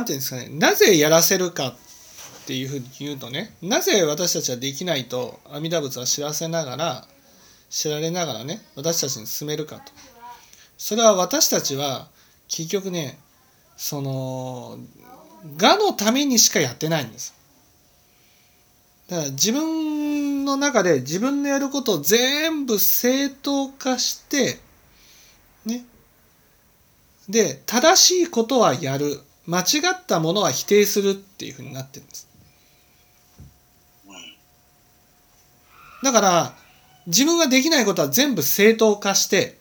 なんていうんですかねなぜやらせるかっていうふうに言うとねなぜ私たちはできないと阿弥陀仏は知らせながら知られながらね私たちに進めるかと。それは私たちは結局ねその我のためにしかやってないんです。だから自分の中で自分のやることを全部正当化してね。で正しいことはやる。間違ったものは否定するっていうふうになってるんです。だから自分ができないことは全部正当化して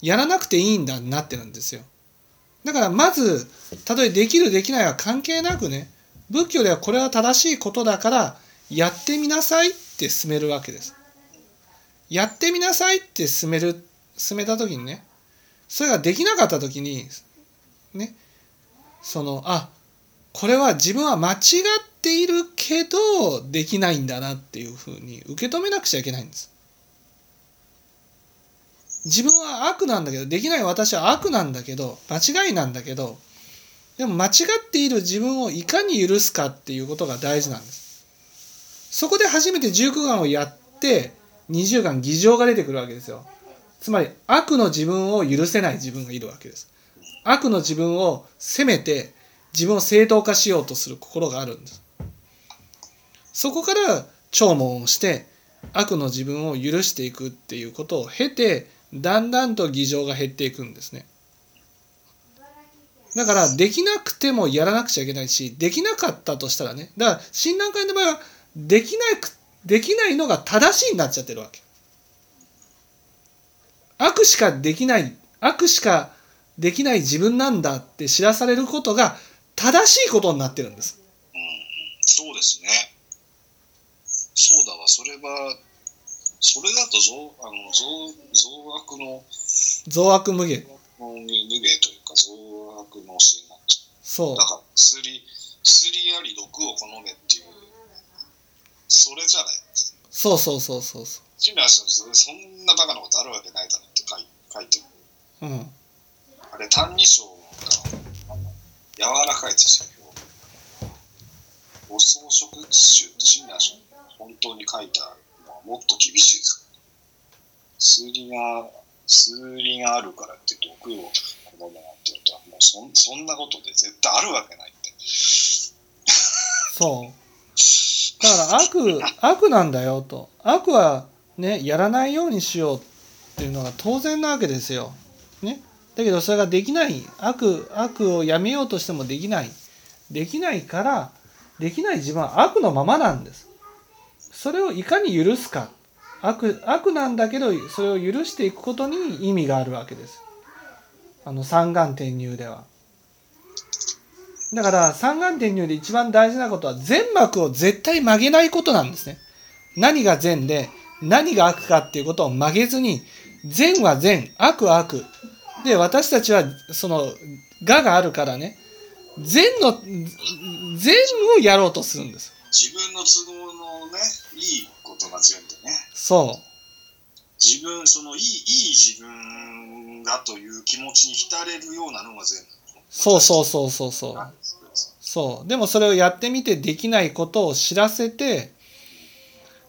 やらなくていいんだになってるんですよ。だからまずたとえできるできないは関係なくね仏教ではこれは正しいことだからやってみなさいって進めるわけです。やってみなさいって進める進めた時にねそれができなかった時にねそのあこれは自分は間違っているけどできないんだなっていうふうに受け止めなくちゃいけないんです。自分は悪なんだけどできない私は悪なんだけど間違いなんだけどでも間違っている自分をいかに許すかっていうことが大事なんです。そこで初めて十九眼をやって二十眼偽情が出てくるわけですよ。つまり悪の自分を許せない自分がいるわけです。悪の自分を責めて自分を正当化しようとする心があるんです。そこから聴聞をして悪の自分を許していくっていうことを経てだんだんと議場が減っていくんですね。だからできなくてもやらなくちゃいけないしできなかったとしたらねだから診断会の場合はできないできないのが正しいになっちゃってるわけ。悪しかできない悪しかできない自分なんだって知らされることが正しいことになってるんです。うん、そうですね。そうだわ、それは、それだと増あの増増悪の増悪無限。無無芸というか増悪の教えになっちゃう。そうだ。から薬、薬あり毒を好めっていう、それじゃない。そうそうそうそうそジムはそそんなバカなことあるわけないだろって書い書いてる。う。うん。あれ、歎異抄が柔らかいですよ。お装飾集って親鸞さんが本当に書いたのはもっと厳しいですから。数理が、数理があるからって毒を好むなんて言うと、もうそんそんなことで絶対あるわけないって。そう。だから悪、悪なんだよと。悪はね、やらないようにしようっていうのが当然なわけですよ。ね。だけどそれができない。悪、悪をやめようとしてもできない。できないから、できない自分は悪のままなんです。それをいかに許すか。悪、悪なんだけど、それを許していくことに意味があるわけです。あの、三眼転入では。だから三眼転入で一番大事なことは善悪を絶対曲げないことなんですね。何が善で何が悪かっていうことを曲げずに善は善悪は悪で私たちはその我があるからね善の善をやろうとするんです。自分の都合のね、いいことが全部ね。そう自分、そのいい、いい自分だという気持ちに浸れるようなのが全部。そうそうそうそうそうそうでもそれをやってみてできないことを知らせて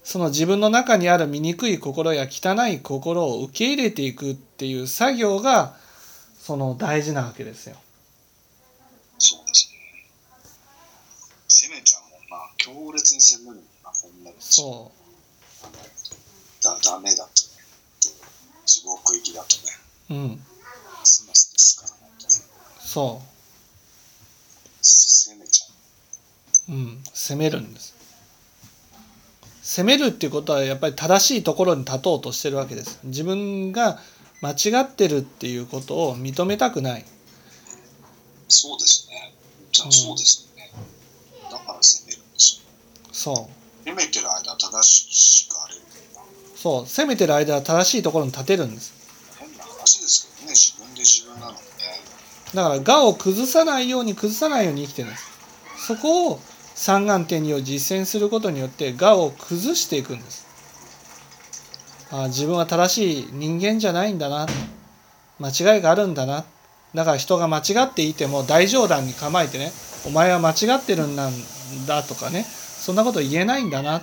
その自分の中にある醜い心や汚い心を受け入れていくっていう作業がその大事なわけですよ。そうですね。攻めちゃうもんな。強烈に攻めるもんな、こんなの。そあのだダメだとね。地獄行きだとね。う。うん。ますますですから、本当に。そ攻めちゃう。う。うん。責めるんです。責めるっていうことはやっぱり正しいところに立とうとしてるわけです。自分が間違ってるっていうことを認めたくない。そうですね。じゃあ、うんそうですよね。だから攻めるんですよ。そう。攻めてる間は正しくあれる。そう。責めてる間は正しいところに立てるんです。変な話ですけどね、自分で自分なのにね。だから我を崩さないように崩さないように生きてるんです。そこを三眼点を実践することによって我を崩していくんです。あ自分は正しい人間じゃないんだな。間違いがあるんだな。だから人が間違っていても大冗談に構えてねお前は間違ってるんだとかねそんなこと言えないんだな